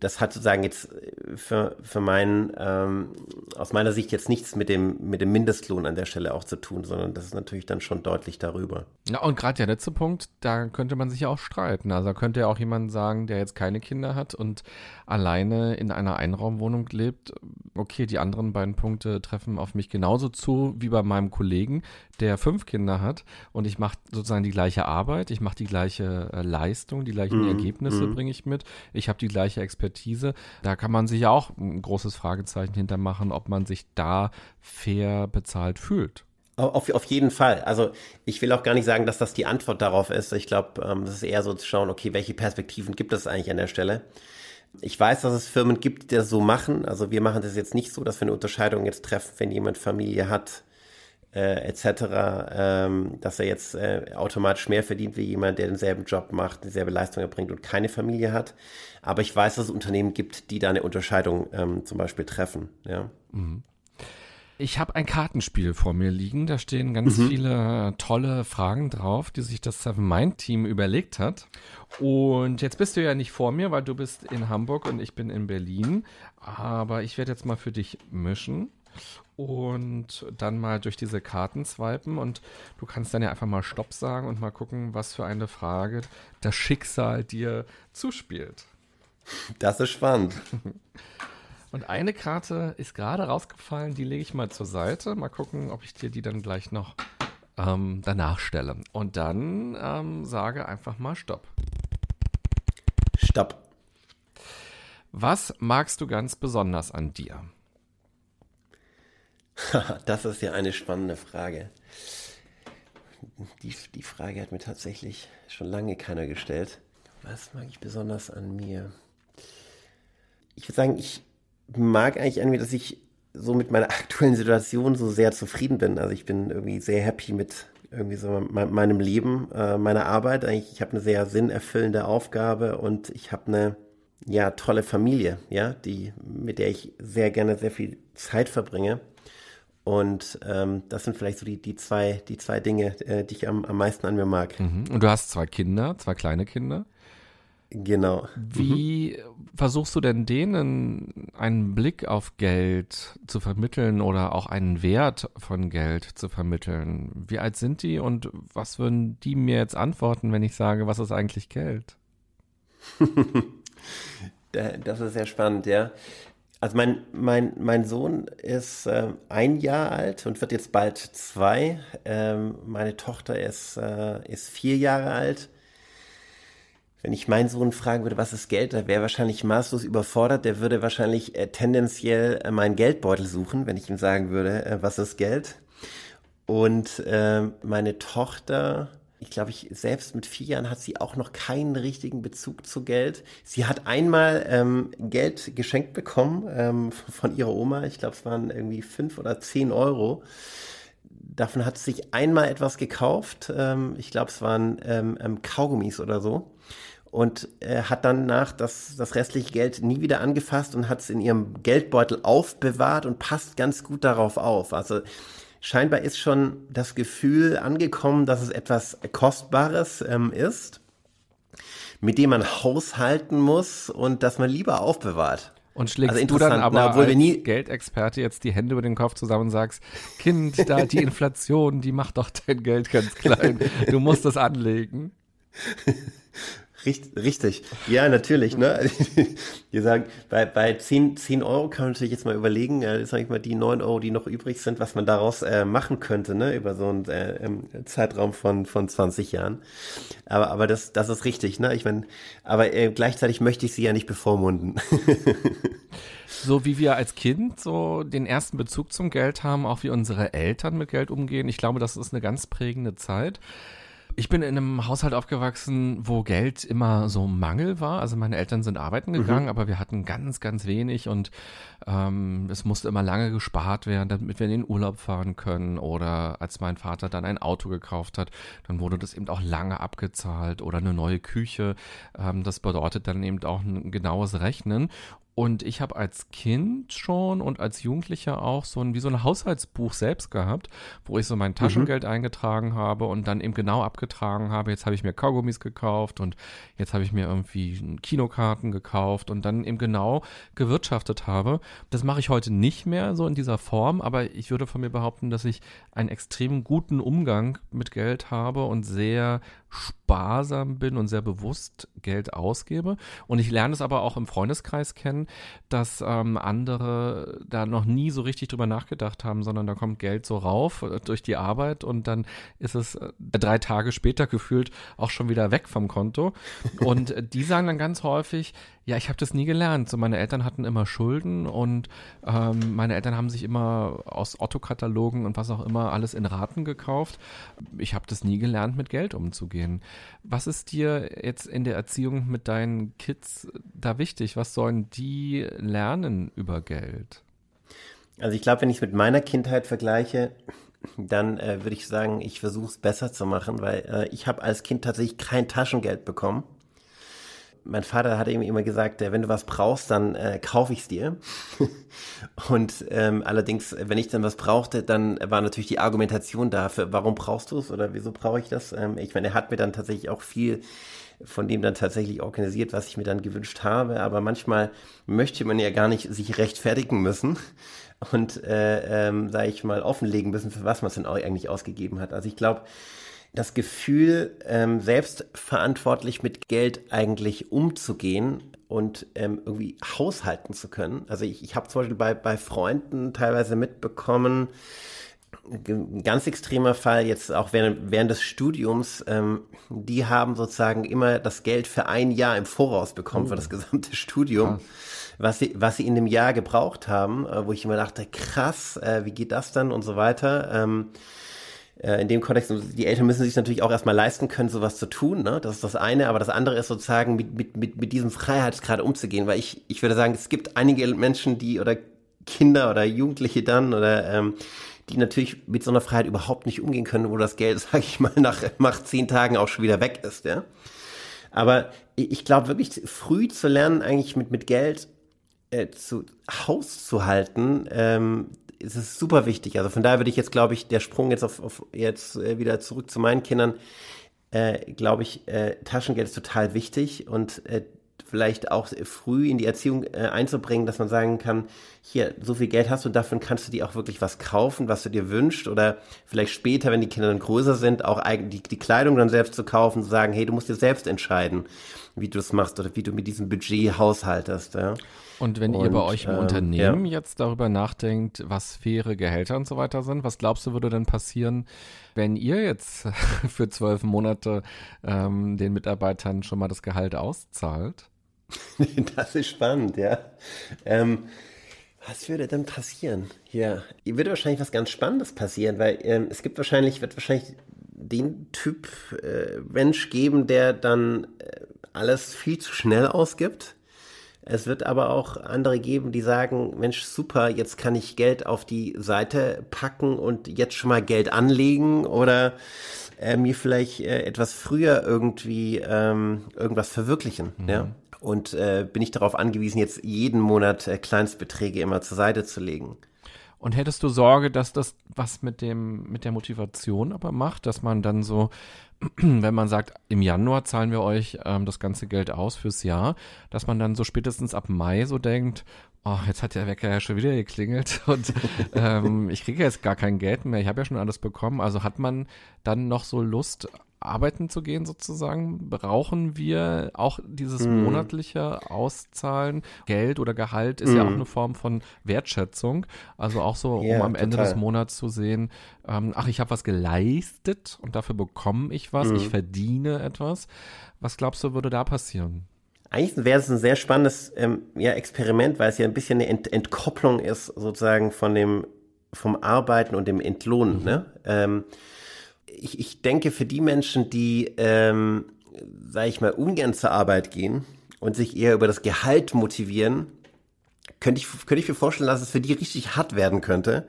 das hat sozusagen jetzt für, für meinen, ähm, aus meiner Sicht jetzt nichts mit dem, mit dem Mindestlohn an der Stelle auch zu tun, sondern das ist natürlich dann schon deutlich darüber. Ja, und gerade der letzte Punkt, da könnte man sich ja auch streiten. Also da könnte ja auch jemand sagen, der jetzt keine Kinder hat und alleine in einer Einraumwohnung lebt, okay, die anderen beiden Punkte treffen auf mich genauso zu wie bei meinem Kollegen, der fünf Kinder hat und ich mache sozusagen die gleiche Arbeit, ich mache die gleiche äh, Leistung, die gleichen mm, Ergebnisse mm. bringe ich mit, ich habe die gleiche Expertise. Da kann man sich ja auch ein großes Fragezeichen hintermachen, ob man sich da fair bezahlt fühlt. Auf, auf jeden Fall. Also ich will auch gar nicht sagen, dass das die Antwort darauf ist. Ich glaube, ähm, das ist eher so zu schauen, okay, welche Perspektiven gibt es eigentlich an der Stelle? Ich weiß, dass es Firmen gibt, die das so machen. Also wir machen das jetzt nicht so, dass wir eine Unterscheidung jetzt treffen, wenn jemand Familie hat, äh, etc., ähm, dass er jetzt äh, automatisch mehr verdient wie jemand, der denselben Job macht, dieselbe Leistung erbringt und keine Familie hat. Aber ich weiß, dass es Unternehmen gibt, die da eine Unterscheidung ähm, zum Beispiel treffen. Ja. Mhm. Ich habe ein Kartenspiel vor mir liegen. Da stehen ganz mhm. viele tolle Fragen drauf, die sich das Seven Mind Team überlegt hat. Und jetzt bist du ja nicht vor mir, weil du bist in Hamburg und ich bin in Berlin. Aber ich werde jetzt mal für dich mischen und dann mal durch diese Karten swipen und du kannst dann ja einfach mal Stopp sagen und mal gucken, was für eine Frage das Schicksal dir zuspielt. Das ist spannend. Und eine Karte ist gerade rausgefallen, die lege ich mal zur Seite. Mal gucken, ob ich dir die dann gleich noch ähm, danach stelle. Und dann ähm, sage einfach mal Stopp. Stopp. Was magst du ganz besonders an dir? das ist ja eine spannende Frage. Die, die Frage hat mir tatsächlich schon lange keiner gestellt. Was mag ich besonders an mir? Ich würde sagen, ich mag eigentlich mir, dass ich so mit meiner aktuellen Situation so sehr zufrieden bin. Also ich bin irgendwie sehr happy mit irgendwie so meinem Leben, äh, meiner Arbeit. Eigentlich, ich habe eine sehr sinnerfüllende Aufgabe und ich habe eine ja tolle Familie, ja, die mit der ich sehr gerne sehr viel Zeit verbringe. Und ähm, das sind vielleicht so die, die, zwei, die zwei Dinge, äh, die ich am, am meisten an mir mag. Mhm. Und du hast zwei Kinder, zwei kleine Kinder. Genau. Wie mhm. versuchst du denn denen einen Blick auf Geld zu vermitteln oder auch einen Wert von Geld zu vermitteln? Wie alt sind die und was würden die mir jetzt antworten, wenn ich sage, was ist eigentlich Geld? das ist sehr spannend, ja. Also mein, mein, mein Sohn ist äh, ein Jahr alt und wird jetzt bald zwei. Ähm, meine Tochter ist, äh, ist vier Jahre alt. Wenn ich meinen Sohn fragen würde, was ist Geld, da wäre wahrscheinlich maßlos überfordert. Der würde wahrscheinlich äh, tendenziell äh, meinen Geldbeutel suchen, wenn ich ihm sagen würde, äh, was ist Geld. Und äh, meine Tochter ich glaube, ich selbst mit vier Jahren hat sie auch noch keinen richtigen Bezug zu Geld. Sie hat einmal ähm, Geld geschenkt bekommen ähm, von ihrer Oma. Ich glaube, es waren irgendwie fünf oder zehn Euro. Davon hat sie sich einmal etwas gekauft. Ähm, ich glaube, es waren ähm, ähm, Kaugummis oder so. Und äh, hat danach das, das restliche Geld nie wieder angefasst und hat es in ihrem Geldbeutel aufbewahrt und passt ganz gut darauf auf. Also scheinbar ist schon das Gefühl angekommen, dass es etwas Kostbares ähm, ist, mit dem man haushalten muss und das man lieber aufbewahrt. Und schlägst also du dann aber na, als nie Geldexperte jetzt die Hände über den Kopf zusammen und sagst, Kind, da die Inflation, die macht doch dein Geld ganz klein. Du musst das anlegen. Richtig, ja, natürlich. Ne? Wir sagen, bei, bei 10, 10 Euro kann man natürlich jetzt mal überlegen, äh, sag ich mal, die 9 Euro, die noch übrig sind, was man daraus äh, machen könnte, ne? über so einen äh, Zeitraum von, von 20 Jahren. Aber, aber das, das ist richtig. Ne? Ich meine, aber äh, gleichzeitig möchte ich sie ja nicht bevormunden. so wie wir als Kind so den ersten Bezug zum Geld haben, auch wie unsere Eltern mit Geld umgehen. Ich glaube, das ist eine ganz prägende Zeit. Ich bin in einem Haushalt aufgewachsen, wo Geld immer so Mangel war. Also meine Eltern sind arbeiten mhm. gegangen, mhm. aber wir hatten ganz, ganz wenig und ähm, es musste immer lange gespart werden, damit wir in den Urlaub fahren können. Oder als mein Vater dann ein Auto gekauft hat, dann wurde das eben auch lange abgezahlt oder eine neue Küche. Ähm, das bedeutet dann eben auch ein genaues Rechnen. Und ich habe als Kind schon und als Jugendlicher auch so ein, wie so ein Haushaltsbuch selbst gehabt, wo ich so mein Taschengeld mhm. eingetragen habe und dann eben genau abgetragen habe. Jetzt habe ich mir Kaugummis gekauft und jetzt habe ich mir irgendwie Kinokarten gekauft und dann eben genau gewirtschaftet habe. Das mache ich heute nicht mehr so in dieser Form, aber ich würde von mir behaupten, dass ich einen extrem guten Umgang mit Geld habe und sehr sparsam bin und sehr bewusst Geld ausgebe. Und ich lerne es aber auch im Freundeskreis kennen, dass ähm, andere da noch nie so richtig drüber nachgedacht haben, sondern da kommt Geld so rauf äh, durch die Arbeit und dann ist es äh, drei Tage später gefühlt auch schon wieder weg vom Konto. Und äh, die sagen dann ganz häufig, ja, ich habe das nie gelernt. So meine Eltern hatten immer Schulden und ähm, meine Eltern haben sich immer aus Otto-Katalogen und was auch immer alles in Raten gekauft. Ich habe das nie gelernt, mit Geld umzugehen. Was ist dir jetzt in der Erziehung mit deinen Kids da wichtig? Was sollen die lernen über Geld? Also ich glaube, wenn ich es mit meiner Kindheit vergleiche, dann äh, würde ich sagen, ich versuche es besser zu machen, weil äh, ich habe als Kind tatsächlich kein Taschengeld bekommen mein Vater hat ihm immer gesagt, äh, wenn du was brauchst, dann äh, kaufe ich es dir. und ähm, allerdings, wenn ich dann was brauchte, dann war natürlich die Argumentation dafür, warum brauchst du es oder wieso brauche ich das? Ähm, ich meine, er hat mir dann tatsächlich auch viel von dem dann tatsächlich organisiert, was ich mir dann gewünscht habe. Aber manchmal möchte man ja gar nicht sich rechtfertigen müssen und, äh, ähm, sage ich mal, offenlegen müssen, für was man es denn eigentlich ausgegeben hat. Also ich glaube, das Gefühl, ähm, selbstverantwortlich mit Geld eigentlich umzugehen und ähm, irgendwie haushalten zu können. Also ich, ich habe zum Beispiel bei, bei Freunden teilweise mitbekommen, ein ganz extremer Fall jetzt auch während, während des Studiums, ähm, die haben sozusagen immer das Geld für ein Jahr im Voraus bekommen, oh. für das gesamte Studium. was sie, was sie in dem Jahr gebraucht haben, äh, wo ich immer dachte, krass, äh, wie geht das dann und so weiter. Ähm, äh, in dem Kontext, die Eltern müssen sich natürlich auch erstmal leisten können, sowas zu tun. Ne? Das ist das eine, aber das andere ist sozusagen mit, mit, mit, mit diesem Freiheitsgrad umzugehen, weil ich, ich würde sagen, es gibt einige Menschen, die oder Kinder oder Jugendliche dann oder ähm, die natürlich mit so einer Freiheit überhaupt nicht umgehen können, wo das Geld, sag ich mal, nach, nach zehn Tagen auch schon wieder weg ist, ja. Aber ich glaube wirklich früh zu lernen, eigentlich mit, mit Geld äh, zu Haus zu halten, ähm, es ist super wichtig. Also von daher würde ich jetzt, glaube ich, der Sprung jetzt auf, auf jetzt äh, wieder zurück zu meinen Kindern, äh, glaube ich, äh, Taschengeld ist total wichtig und äh, vielleicht auch früh in die Erziehung äh, einzubringen, dass man sagen kann, hier, so viel Geld hast du, davon kannst du dir auch wirklich was kaufen, was du dir wünschst oder vielleicht später, wenn die Kinder dann größer sind, auch die, die Kleidung dann selbst zu kaufen, zu sagen, hey, du musst dir selbst entscheiden, wie du es machst oder wie du mit diesem Budget haushaltest. Ja. Und wenn und, ihr bei euch im ähm, Unternehmen ja. jetzt darüber nachdenkt, was faire Gehälter und so weiter sind, was glaubst du, würde denn passieren, wenn ihr jetzt für zwölf Monate ähm, den Mitarbeitern schon mal das Gehalt auszahlt? das ist spannend, ja. Ähm, was würde denn passieren? Ja, würde wahrscheinlich was ganz Spannendes passieren, weil ähm, es gibt wahrscheinlich, wird wahrscheinlich den Typ äh, Mensch geben, der dann äh, alles viel zu schnell ausgibt es wird aber auch andere geben, die sagen, Mensch, super, jetzt kann ich Geld auf die Seite packen und jetzt schon mal Geld anlegen oder äh, mir vielleicht äh, etwas früher irgendwie ähm, irgendwas verwirklichen. Mhm. Ja? Und äh, bin ich darauf angewiesen, jetzt jeden Monat äh, Kleinstbeträge immer zur Seite zu legen. Und hättest du Sorge, dass das was mit dem, mit der Motivation aber macht, dass man dann so, wenn man sagt, im Januar zahlen wir euch ähm, das ganze Geld aus fürs Jahr, dass man dann so spätestens ab Mai so denkt, oh, jetzt hat der Wecker ja schon wieder geklingelt und ähm, ich kriege jetzt gar kein Geld mehr, ich habe ja schon alles bekommen. Also hat man dann noch so Lust, arbeiten zu gehen sozusagen? Brauchen wir auch dieses mm. monatliche Auszahlen? Geld oder Gehalt ist mm. ja auch mhm. eine Form von Wertschätzung. Also auch so, yeah, um am Ende des Monats zu sehen, ähm, ach, ich habe was geleistet und dafür bekomme ich was, mm. ich verdiene etwas. Was glaubst du, würde da passieren? Eigentlich wäre es ein sehr spannendes ähm, ja, Experiment, weil es ja ein bisschen eine Ent Entkopplung ist sozusagen von dem vom Arbeiten und dem Entlohnen. Mhm. Ne? Ähm, ich, ich denke, für die Menschen, die, ähm, sage ich mal, ungern zur Arbeit gehen und sich eher über das Gehalt motivieren, könnte ich, könnte ich mir vorstellen, dass es für die richtig hart werden könnte,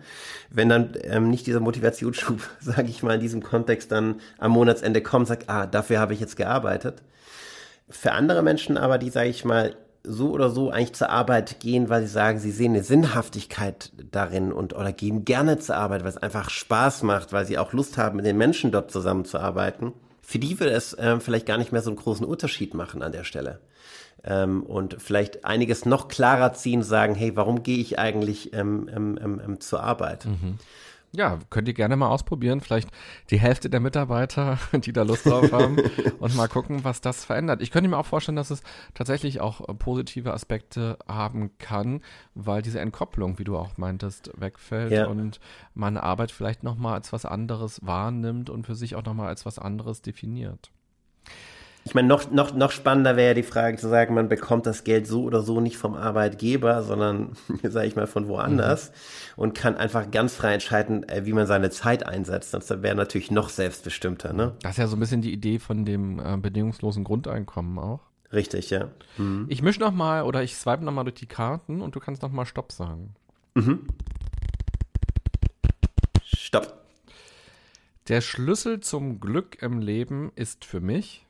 wenn dann ähm, nicht dieser Motivationsschub, sage ich mal, in diesem Kontext dann am Monatsende kommt, sagt, ah, dafür habe ich jetzt gearbeitet. Für andere Menschen aber, die, sage ich mal, so oder so eigentlich zur Arbeit gehen, weil sie sagen, sie sehen eine Sinnhaftigkeit darin und oder gehen gerne zur Arbeit, weil es einfach Spaß macht, weil sie auch Lust haben, mit den Menschen dort zusammenzuarbeiten. Für die würde es ähm, vielleicht gar nicht mehr so einen großen Unterschied machen an der Stelle. Ähm, und vielleicht einiges noch klarer ziehen, sagen, hey, warum gehe ich eigentlich ähm, ähm, ähm, ähm zur Arbeit? Mhm. Ja, könnt ihr gerne mal ausprobieren. Vielleicht die Hälfte der Mitarbeiter, die da Lust drauf haben und mal gucken, was das verändert. Ich könnte mir auch vorstellen, dass es tatsächlich auch äh, positive Aspekte haben kann, weil diese Entkopplung, wie du auch meintest, wegfällt ja. und meine Arbeit vielleicht nochmal als was anderes wahrnimmt und für sich auch nochmal als was anderes definiert. Ich meine, noch, noch, noch spannender wäre die Frage zu sagen, man bekommt das Geld so oder so nicht vom Arbeitgeber, sondern, sage ich mal, von woanders mhm. und kann einfach ganz frei entscheiden, äh, wie man seine Zeit einsetzt. Das wäre natürlich noch selbstbestimmter. Ne? Das ist ja so ein bisschen die Idee von dem äh, bedingungslosen Grundeinkommen auch. Richtig, ja. Mhm. Ich mische nochmal oder ich swipe nochmal durch die Karten und du kannst nochmal Stopp sagen. Mhm. Stopp. Der Schlüssel zum Glück im Leben ist für mich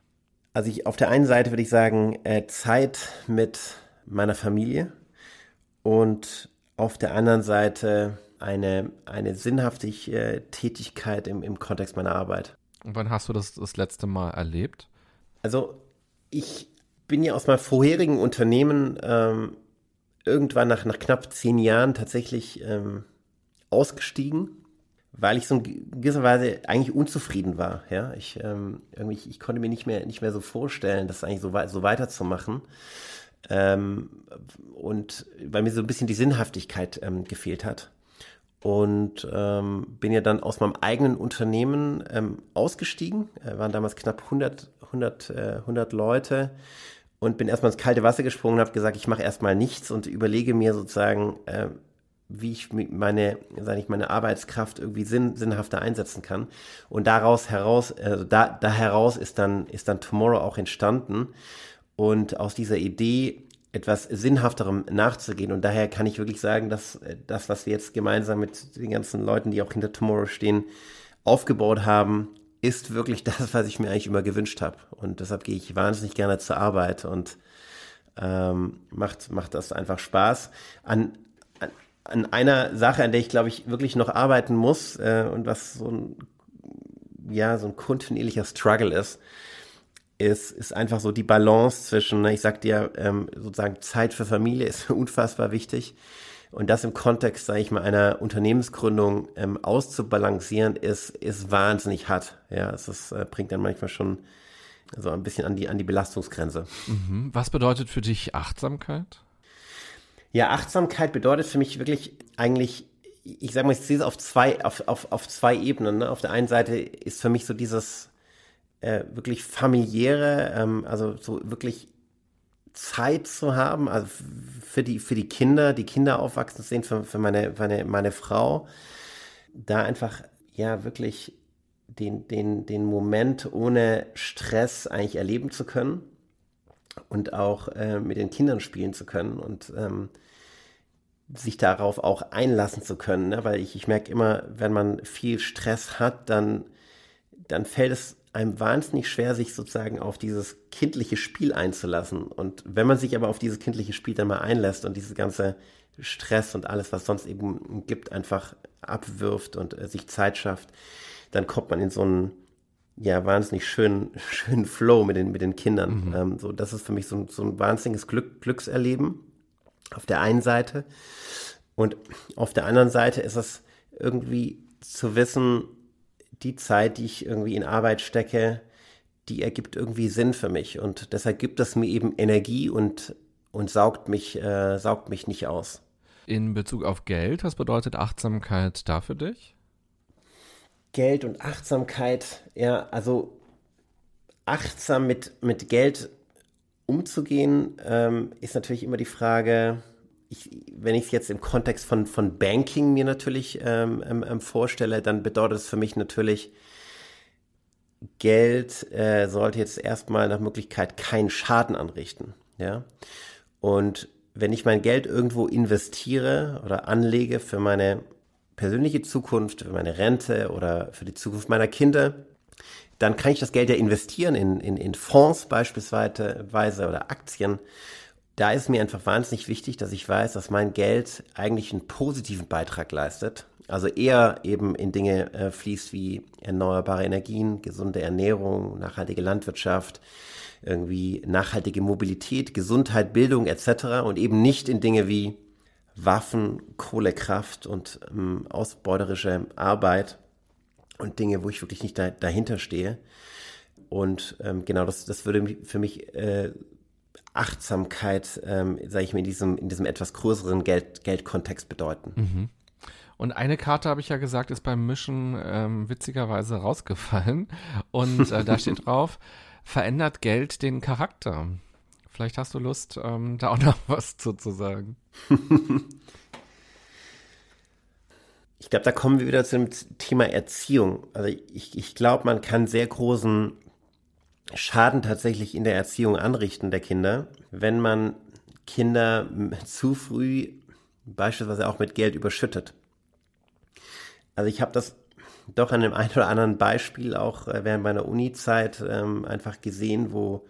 also ich auf der einen Seite würde ich sagen, äh, Zeit mit meiner Familie und auf der anderen Seite eine, eine sinnhaftige äh, Tätigkeit im, im Kontext meiner Arbeit. Und wann hast du das das letzte Mal erlebt? Also ich bin ja aus meinem vorherigen Unternehmen ähm, irgendwann nach, nach knapp zehn Jahren tatsächlich ähm, ausgestiegen weil ich so in gewisser Weise eigentlich unzufrieden war. Ja, ich ähm, irgendwie ich konnte mir nicht mehr nicht mehr so vorstellen, das eigentlich so, so weiterzumachen. Ähm, und weil mir so ein bisschen die Sinnhaftigkeit ähm, gefehlt hat. Und ähm, bin ja dann aus meinem eigenen Unternehmen ähm, ausgestiegen. Äh, waren damals knapp 100, 100, äh, 100 Leute und bin erstmal ins kalte Wasser gesprungen und habe gesagt, ich mache erstmal nichts und überlege mir sozusagen, äh, wie ich meine, sage ich, meine Arbeitskraft irgendwie sinn, sinnhafter einsetzen kann. Und daraus heraus, also da, da heraus ist dann, ist dann Tomorrow auch entstanden. Und aus dieser Idee, etwas Sinnhafterem nachzugehen. Und daher kann ich wirklich sagen, dass äh, das, was wir jetzt gemeinsam mit den ganzen Leuten, die auch hinter Tomorrow stehen, aufgebaut haben, ist wirklich das, was ich mir eigentlich immer gewünscht habe. Und deshalb gehe ich wahnsinnig gerne zur Arbeit und ähm, macht, macht das einfach Spaß. An, an einer Sache, an der ich glaube ich wirklich noch arbeiten muss äh, und was so ein ja so ein kontinuierlicher Struggle ist, ist ist einfach so die Balance zwischen, ne, ich sag dir ähm, sozusagen Zeit für Familie ist unfassbar wichtig und das im Kontext, sage ich mal, einer Unternehmensgründung ähm, auszubalancieren, ist ist wahnsinnig hart. Ja, es ist, äh, bringt dann manchmal schon so ein bisschen an die an die Belastungsgrenze. Mhm. Was bedeutet für dich Achtsamkeit? Ja, Achtsamkeit bedeutet für mich wirklich eigentlich, ich sage mal, ich sehe es auf zwei, auf, auf, auf zwei Ebenen. Ne? Auf der einen Seite ist für mich so dieses äh, wirklich familiäre, ähm, also so wirklich Zeit zu haben, also für die, für die Kinder, die Kinder aufwachsen sehen, für, für meine, meine, meine Frau, da einfach, ja, wirklich den, den, den Moment ohne Stress eigentlich erleben zu können und auch äh, mit den Kindern spielen zu können und ähm, sich darauf auch einlassen zu können, ne? weil ich, ich merke immer, wenn man viel Stress hat, dann, dann fällt es einem wahnsinnig schwer, sich sozusagen auf dieses kindliche Spiel einzulassen. Und wenn man sich aber auf dieses kindliche Spiel dann mal einlässt und diese ganze Stress und alles, was sonst eben gibt, einfach abwirft und äh, sich Zeit schafft, dann kommt man in so einen ja wahnsinnig schönen schönen Flow mit den mit den Kindern. Mhm. Ähm, so das ist für mich so, so ein wahnsinniges Glück, Glückserleben auf der einen Seite und auf der anderen Seite ist es irgendwie zu wissen, die Zeit, die ich irgendwie in Arbeit stecke, die ergibt irgendwie Sinn für mich und deshalb gibt es mir eben Energie und und saugt mich äh, saugt mich nicht aus. In Bezug auf Geld, was bedeutet Achtsamkeit da für dich? Geld und Achtsamkeit, ja, also achtsam mit, mit Geld umzugehen, ähm, ist natürlich immer die Frage, ich, wenn ich es jetzt im Kontext von, von Banking mir natürlich ähm, ähm, ähm, vorstelle, dann bedeutet es für mich natürlich, Geld äh, sollte jetzt erstmal nach Möglichkeit keinen Schaden anrichten. Ja. Und wenn ich mein Geld irgendwo investiere oder anlege für meine persönliche Zukunft, für meine Rente oder für die Zukunft meiner Kinder, dann kann ich das Geld ja investieren in, in, in Fonds beispielsweise oder Aktien. Da ist mir einfach wahnsinnig wichtig, dass ich weiß, dass mein Geld eigentlich einen positiven Beitrag leistet. Also eher eben in Dinge äh, fließt wie erneuerbare Energien, gesunde Ernährung, nachhaltige Landwirtschaft, irgendwie nachhaltige Mobilität, Gesundheit, Bildung etc. und eben nicht in Dinge wie Waffen, Kohlekraft und ähm, ausbeuterische Arbeit und Dinge, wo ich wirklich nicht da, dahinter stehe. Und ähm, genau, das, das würde für mich äh, Achtsamkeit, ähm, sage ich mir, in diesem, in diesem etwas größeren Geld, Geldkontext bedeuten. Mhm. Und eine Karte, habe ich ja gesagt, ist beim Mischen ähm, witzigerweise rausgefallen. Und äh, da steht drauf, verändert Geld den Charakter. Vielleicht hast du Lust, ähm, da auch noch was zu, zu sagen. ich glaube, da kommen wir wieder zum Thema Erziehung. Also ich, ich glaube, man kann sehr großen Schaden tatsächlich in der Erziehung anrichten der Kinder, wenn man Kinder zu früh beispielsweise auch mit Geld überschüttet. Also ich habe das doch an dem einen oder anderen Beispiel auch äh, während meiner Uni-Zeit ähm, einfach gesehen, wo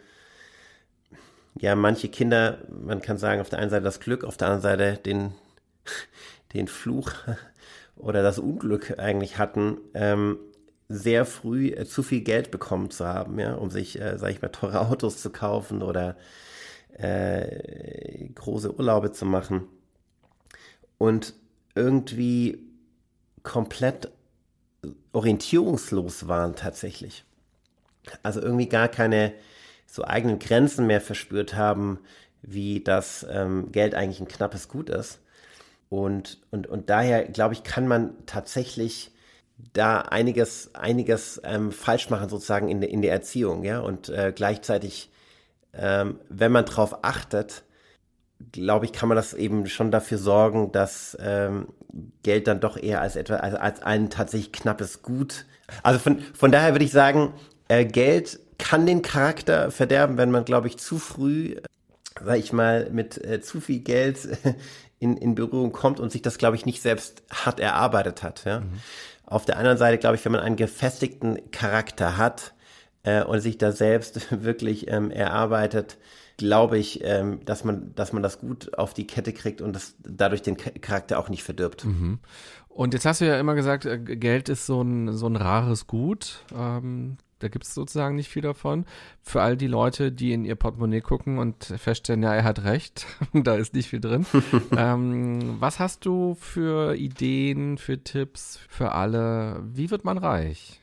ja, manche Kinder, man kann sagen, auf der einen Seite das Glück, auf der anderen Seite den, den Fluch oder das Unglück eigentlich hatten, ähm, sehr früh äh, zu viel Geld bekommen zu haben, ja, um sich, äh, sag ich mal, teure Autos zu kaufen oder äh, große Urlaube zu machen. Und irgendwie komplett orientierungslos waren tatsächlich. Also irgendwie gar keine so eigenen Grenzen mehr verspürt haben, wie das ähm, Geld eigentlich ein knappes Gut ist. Und, und, und daher, glaube ich, kann man tatsächlich da einiges, einiges ähm, falsch machen, sozusagen in, in der Erziehung, ja. Und äh, gleichzeitig, ähm, wenn man darauf achtet, glaube ich, kann man das eben schon dafür sorgen, dass ähm, Geld dann doch eher als etwa als, als ein tatsächlich knappes Gut. Also von, von daher würde ich sagen, äh, Geld kann den Charakter verderben, wenn man, glaube ich, zu früh, sag ich mal, mit äh, zu viel Geld in, in Berührung kommt und sich das, glaube ich, nicht selbst hart erarbeitet hat. Ja? Mhm. Auf der anderen Seite, glaube ich, wenn man einen gefestigten Charakter hat äh, und sich da selbst wirklich ähm, erarbeitet, glaube ich, ähm, dass man, dass man das gut auf die Kette kriegt und das dadurch den Charakter auch nicht verdirbt. Mhm. Und jetzt hast du ja immer gesagt, äh, Geld ist so ein, so ein rares Gut. Ähm, da gibt es sozusagen nicht viel davon. Für all die Leute, die in ihr Portemonnaie gucken und feststellen, ja, er hat recht, da ist nicht viel drin. ähm, was hast du für Ideen, für Tipps für alle? Wie wird man reich?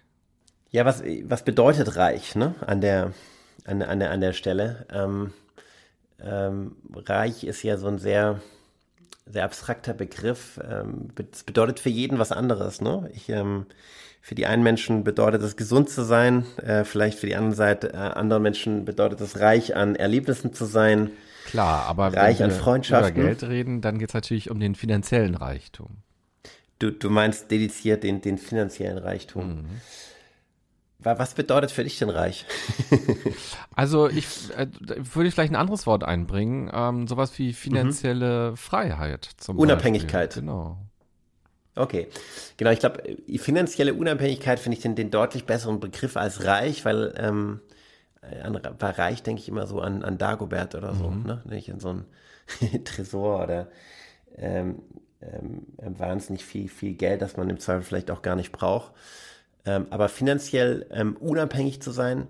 Ja, was, was bedeutet reich, ne? An der, an, an der, an der Stelle. Ähm, ähm, reich ist ja so ein sehr, sehr abstrakter Begriff. Ähm, es bedeutet für jeden was anderes, ne? Ich, ähm, für die einen Menschen bedeutet es gesund zu sein, äh, vielleicht für die andere Seite, äh, anderen Menschen bedeutet es reich an Erlebnissen zu sein. Klar, aber reich wenn wir an Freundschaften. über Geld reden, dann geht es natürlich um den finanziellen Reichtum. Du, du meinst dediziert den, den finanziellen Reichtum. Mhm. Was bedeutet für dich denn reich? also ich äh, würde ich vielleicht ein anderes Wort einbringen, ähm, sowas wie finanzielle mhm. Freiheit zum Unabhängigkeit. Beispiel. Genau. Okay, genau. Ich glaube, finanzielle Unabhängigkeit finde ich den, den deutlich besseren Begriff als reich, weil ähm, an, bei reich denke ich immer so an, an Dagobert oder so, mhm. ne? Nicht in so ein Tresor oder ähm, ähm, wahnsinnig viel, viel Geld, das man im Zweifel vielleicht auch gar nicht braucht. Ähm, aber finanziell ähm, unabhängig zu sein,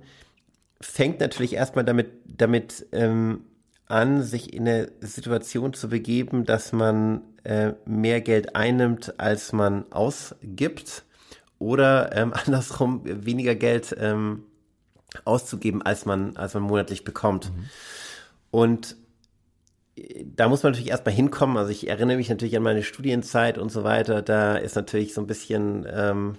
fängt natürlich erstmal damit, damit ähm, an, sich in eine Situation zu begeben, dass man äh, mehr Geld einnimmt, als man ausgibt oder ähm, andersrum weniger Geld ähm, auszugeben, als man, als man monatlich bekommt. Mhm. Und äh, da muss man natürlich erstmal hinkommen. Also ich erinnere mich natürlich an meine Studienzeit und so weiter. Da ist natürlich so ein bisschen, ähm,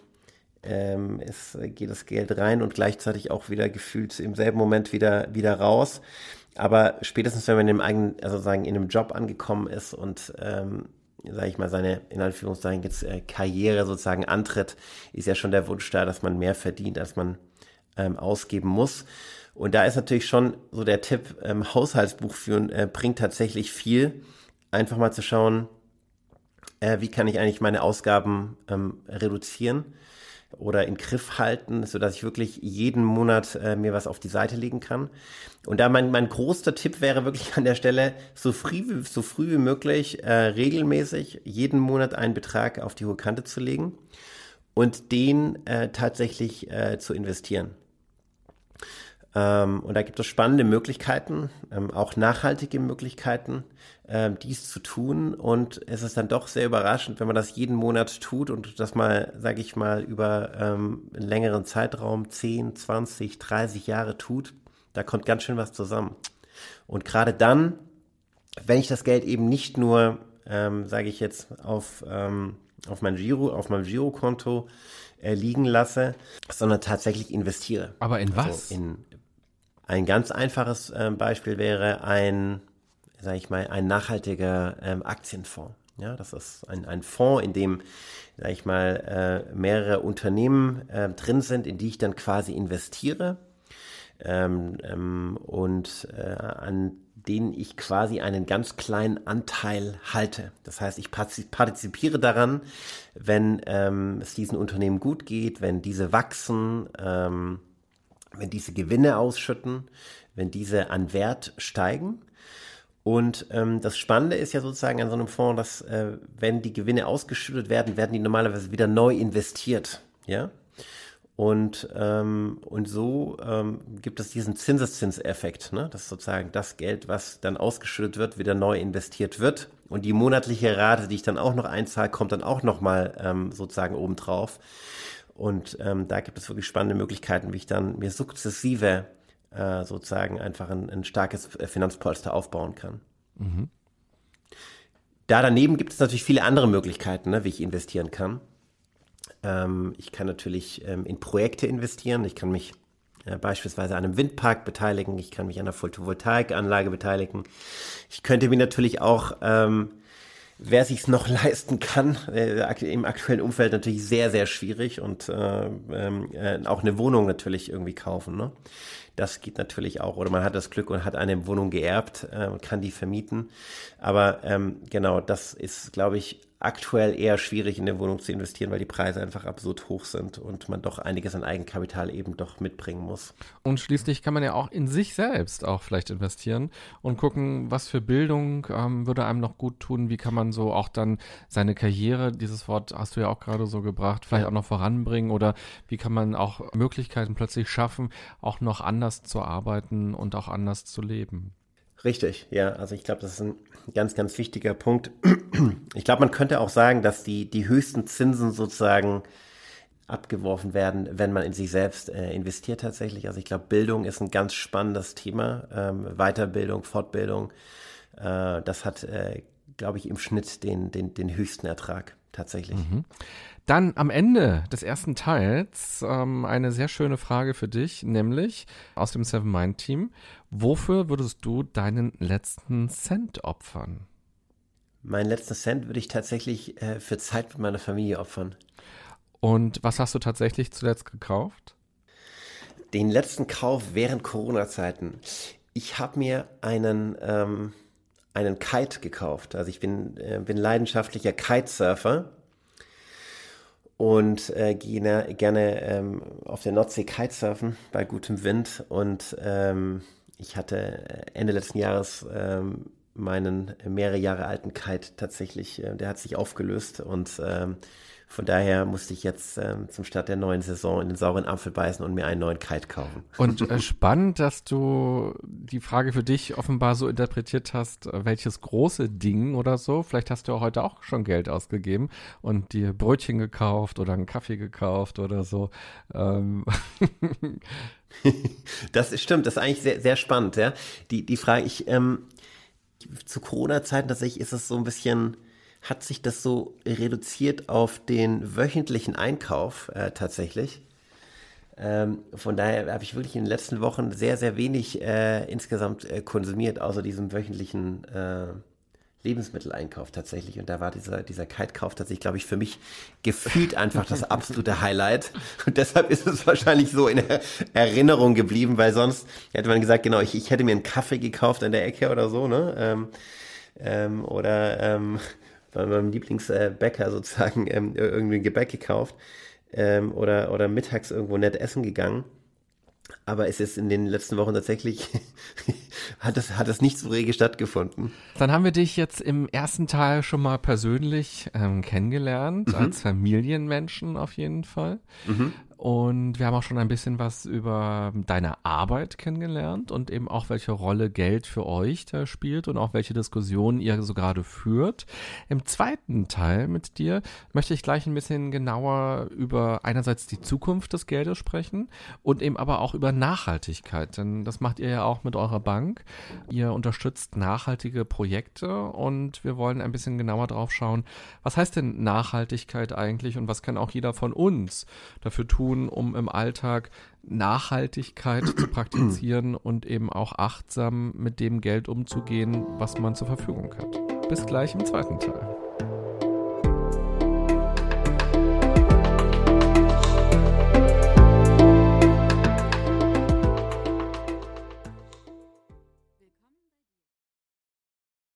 ähm, es geht das Geld rein und gleichzeitig auch wieder gefühlt im selben Moment wieder, wieder raus. Aber spätestens, wenn man in einem eigenen, also sagen, in einem Job angekommen ist und, ähm, sage ich mal, seine, in Anführungszeichen, jetzt äh, Karriere sozusagen antritt, ist ja schon der Wunsch da, dass man mehr verdient, als man ähm, ausgeben muss. Und da ist natürlich schon so der Tipp, ähm, Haushaltsbuch führen äh, bringt tatsächlich viel. Einfach mal zu schauen, äh, wie kann ich eigentlich meine Ausgaben ähm, reduzieren oder in Griff halten, so dass ich wirklich jeden Monat äh, mir was auf die Seite legen kann. Und da mein, mein großer Tipp wäre wirklich an der Stelle, so früh, wie, so früh wie möglich, äh, regelmäßig jeden Monat einen Betrag auf die hohe Kante zu legen und den äh, tatsächlich äh, zu investieren. Ähm, und da gibt es spannende Möglichkeiten, ähm, auch nachhaltige Möglichkeiten, ähm, dies zu tun. Und es ist dann doch sehr überraschend, wenn man das jeden Monat tut und das mal, sage ich mal, über einen längeren Zeitraum, 10, 20, 30 Jahre tut. Da kommt ganz schön was zusammen. Und gerade dann, wenn ich das Geld eben nicht nur, ähm, sage ich jetzt, auf, ähm, auf mein Giro, auf meinem Girokonto äh, liegen lasse, sondern tatsächlich investiere. Aber in also was? In ein ganz einfaches äh, Beispiel wäre ein, sage ich mal, ein nachhaltiger ähm, Aktienfonds. Ja, das ist ein, ein Fonds, in dem, sage ich mal, äh, mehrere Unternehmen äh, drin sind, in die ich dann quasi investiere ähm, ähm, und äh, an denen ich quasi einen ganz kleinen Anteil halte. Das heißt, ich partizipiere daran, wenn ähm, es diesen Unternehmen gut geht, wenn diese wachsen, ähm, wenn diese Gewinne ausschütten, wenn diese an Wert steigen. Und ähm, das Spannende ist ja sozusagen an so einem Fonds, dass äh, wenn die Gewinne ausgeschüttet werden, werden die normalerweise wieder neu investiert. Ja. Und, ähm, und so ähm, gibt es diesen Zinseszinseffekt, ne? dass sozusagen das Geld, was dann ausgeschüttet wird, wieder neu investiert wird. Und die monatliche Rate, die ich dann auch noch einzahle, kommt dann auch nochmal ähm, sozusagen obendrauf. Und ähm, da gibt es wirklich spannende Möglichkeiten, wie ich dann mir sukzessive äh, sozusagen einfach ein, ein starkes äh, Finanzpolster aufbauen kann. Mhm. Da daneben gibt es natürlich viele andere Möglichkeiten, ne, wie ich investieren kann. Ähm, ich kann natürlich ähm, in Projekte investieren. Ich kann mich äh, beispielsweise an einem Windpark beteiligen. Ich kann mich an einer Photovoltaikanlage beteiligen. Ich könnte mir natürlich auch ähm, wer sich's noch leisten kann, äh, im aktuellen Umfeld natürlich sehr, sehr schwierig und äh, äh, auch eine Wohnung natürlich irgendwie kaufen. Ne? Das geht natürlich auch. Oder man hat das Glück und hat eine Wohnung geerbt äh, kann die vermieten. Aber ähm, genau, das ist, glaube ich, aktuell eher schwierig in der Wohnung zu investieren, weil die Preise einfach absurd hoch sind und man doch einiges an Eigenkapital eben doch mitbringen muss. Und schließlich kann man ja auch in sich selbst auch vielleicht investieren und gucken, was für Bildung ähm, würde einem noch gut tun, wie kann man so auch dann seine Karriere, dieses Wort hast du ja auch gerade so gebracht, vielleicht auch noch voranbringen oder wie kann man auch Möglichkeiten plötzlich schaffen, auch noch anders zu arbeiten und auch anders zu leben. Richtig, ja. Also ich glaube, das ist ein ganz, ganz wichtiger Punkt. Ich glaube, man könnte auch sagen, dass die, die höchsten Zinsen sozusagen abgeworfen werden, wenn man in sich selbst äh, investiert tatsächlich. Also ich glaube, Bildung ist ein ganz spannendes Thema. Ähm, Weiterbildung, Fortbildung, äh, das hat, äh, glaube ich, im Schnitt den, den, den höchsten Ertrag tatsächlich. Mhm. Dann am Ende des ersten Teils ähm, eine sehr schöne Frage für dich, nämlich aus dem Seven Mind Team. Wofür würdest du deinen letzten Cent opfern? Meinen letzten Cent würde ich tatsächlich äh, für Zeit mit meiner Familie opfern. Und was hast du tatsächlich zuletzt gekauft? Den letzten Kauf während Corona-Zeiten. Ich habe mir einen, ähm, einen Kite gekauft. Also ich bin, äh, bin leidenschaftlicher Kitesurfer und äh, gehe ne, gerne ähm, auf der Nordsee Kitesurfen bei gutem Wind. Und ähm, ich hatte Ende letzten Jahres ähm, meinen mehrere Jahre alten Kite tatsächlich, äh, der hat sich aufgelöst. Und ähm, von daher musste ich jetzt ähm, zum Start der neuen Saison in den sauren Apfel beißen und mir einen neuen Kite kaufen. Und äh, spannend, dass du die Frage für dich offenbar so interpretiert hast, äh, welches große Ding oder so. Vielleicht hast du auch heute auch schon Geld ausgegeben und dir Brötchen gekauft oder einen Kaffee gekauft oder so. Ähm. das stimmt, das ist eigentlich sehr, sehr spannend, ja. Die, die Frage, ich, ähm, zu Corona-Zeiten tatsächlich ist es so ein bisschen, hat sich das so reduziert auf den wöchentlichen Einkauf äh, tatsächlich. Ähm, von daher habe ich wirklich in den letzten Wochen sehr, sehr wenig äh, insgesamt äh, konsumiert, außer diesem wöchentlichen äh, Lebensmitteleinkauf tatsächlich. Und da war dieser, dieser Kite-Kauf tatsächlich, glaube ich, für mich gefühlt einfach das absolute Highlight. Und deshalb ist es wahrscheinlich so in Erinnerung geblieben, weil sonst hätte man gesagt, genau, ich, ich hätte mir einen Kaffee gekauft an der Ecke oder so, ne? Ähm, ähm, oder ähm, bei meinem Lieblingsbäcker sozusagen ähm, irgendwie ein Gebäck gekauft ähm, oder, oder mittags irgendwo nett essen gegangen. Aber es ist in den letzten Wochen tatsächlich, hat es, hat es nicht so rege stattgefunden. Dann haben wir dich jetzt im ersten Teil schon mal persönlich ähm, kennengelernt, mhm. als Familienmenschen auf jeden Fall. Mhm. Und wir haben auch schon ein bisschen was über deine Arbeit kennengelernt und eben auch, welche Rolle Geld für euch da spielt und auch welche Diskussionen ihr so gerade führt. Im zweiten Teil mit dir möchte ich gleich ein bisschen genauer über einerseits die Zukunft des Geldes sprechen und eben aber auch über Nachhaltigkeit. Denn das macht ihr ja auch mit eurer Bank. Ihr unterstützt nachhaltige Projekte und wir wollen ein bisschen genauer drauf schauen, was heißt denn Nachhaltigkeit eigentlich und was kann auch jeder von uns dafür tun, tun, um im Alltag Nachhaltigkeit zu praktizieren und eben auch achtsam mit dem Geld umzugehen, was man zur Verfügung hat. Bis gleich im zweiten Teil.